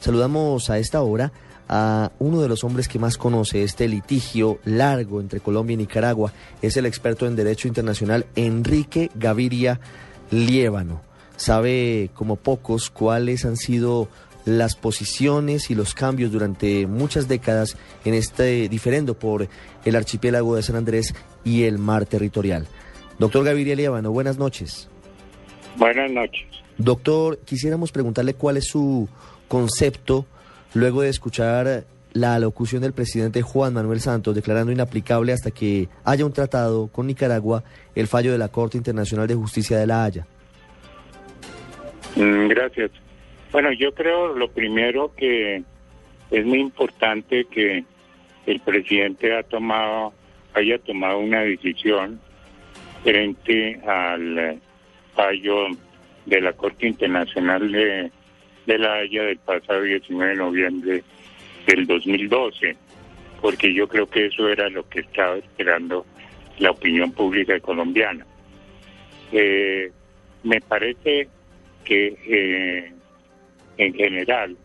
Saludamos a esta hora a uno de los hombres que más conoce este litigio largo entre Colombia y Nicaragua. Es el experto en Derecho Internacional Enrique Gaviria Liébano. Sabe como pocos cuáles han sido las posiciones y los cambios durante muchas décadas en este diferendo por el archipiélago de San Andrés y el mar territorial. Doctor Gaviria Liébano, buenas noches. Buenas noches. Doctor, quisiéramos preguntarle cuál es su concepto luego de escuchar la alocución del presidente Juan Manuel Santos declarando inaplicable hasta que haya un tratado con Nicaragua el fallo de la Corte Internacional de Justicia de La Haya. Mm, gracias. Bueno, yo creo lo primero que es muy importante que el presidente ha tomado, haya tomado una decisión frente al fallo de la Corte Internacional de de la Haya del pasado 19 de noviembre del 2012, porque yo creo que eso era lo que estaba esperando la opinión pública colombiana. Eh, me parece que eh, en general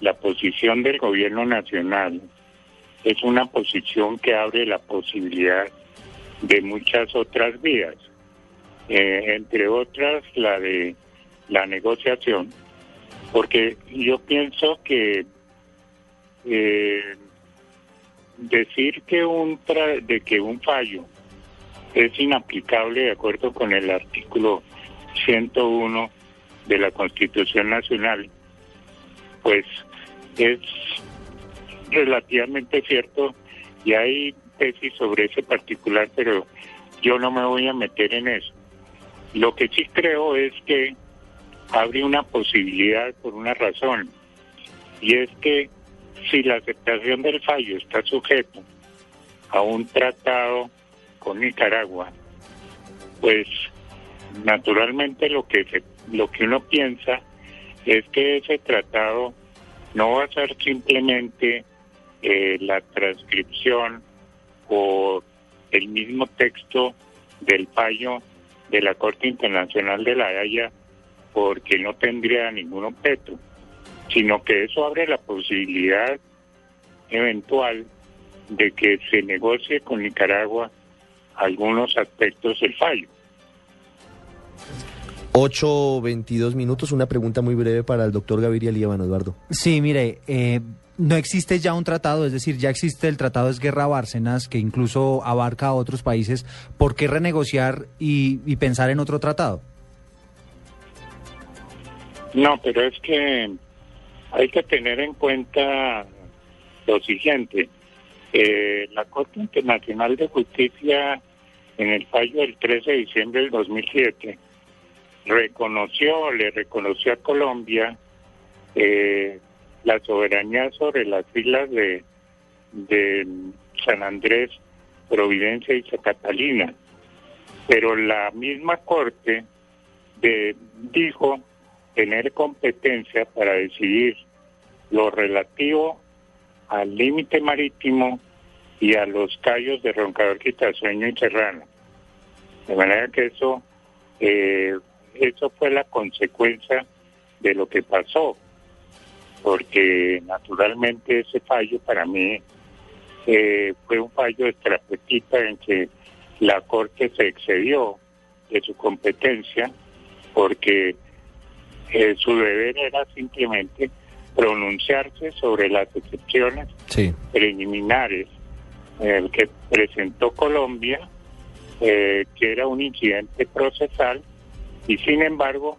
la posición del gobierno nacional es una posición que abre la posibilidad de muchas otras vías, eh, entre otras la de la negociación, porque yo pienso que eh, decir que un de que un fallo es inaplicable de acuerdo con el artículo 101 de la Constitución Nacional, pues es relativamente cierto y hay tesis sobre ese particular, pero yo no me voy a meter en eso. Lo que sí creo es que abre una posibilidad por una razón, y es que si la aceptación del fallo está sujeto a un tratado con Nicaragua, pues naturalmente lo que lo que uno piensa es que ese tratado no va a ser simplemente eh, la transcripción o el mismo texto del fallo de la Corte Internacional de la Haya porque no tendría ningún objeto, sino que eso abre la posibilidad eventual de que se negocie con Nicaragua algunos aspectos del fallo. 8.22 minutos, una pregunta muy breve para el doctor Gaviria Líbano, Eduardo. Sí, mire, eh, no existe ya un tratado, es decir, ya existe el tratado de Guerra Bárcenas, que incluso abarca a otros países. ¿Por qué renegociar y pensar en otro tratado? No, pero es que hay que tener en cuenta lo siguiente. Eh, la Corte Internacional de Justicia, en el fallo del 13 de diciembre del 2007, reconoció, le reconoció a Colombia eh, la soberanía sobre las islas de, de San Andrés, Providencia y Catalina. Pero la misma Corte de, dijo tener competencia para decidir lo relativo al límite marítimo y a los callos de Roncador, Quitasueño y Serrano. De manera que eso, eh, eso fue la consecuencia de lo que pasó, porque naturalmente ese fallo para mí eh, fue un fallo estratégico en que la Corte se excedió de su competencia, porque su deber era simplemente pronunciarse sobre las excepciones preliminares eh, que presentó Colombia, eh, que era un incidente procesal, y sin embargo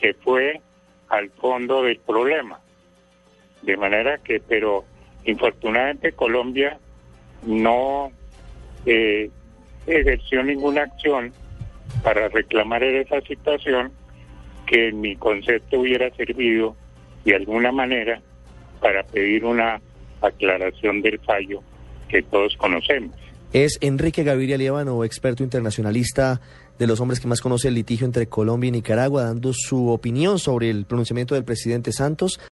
se fue al fondo del problema. De manera que, pero infortunadamente Colombia no eh, ejerció ninguna acción para reclamar esa situación que en mi concepto hubiera servido de alguna manera para pedir una aclaración del fallo que todos conocemos. Es Enrique Gaviria Líbano, experto internacionalista de los hombres que más conoce el litigio entre Colombia y Nicaragua, dando su opinión sobre el pronunciamiento del presidente Santos.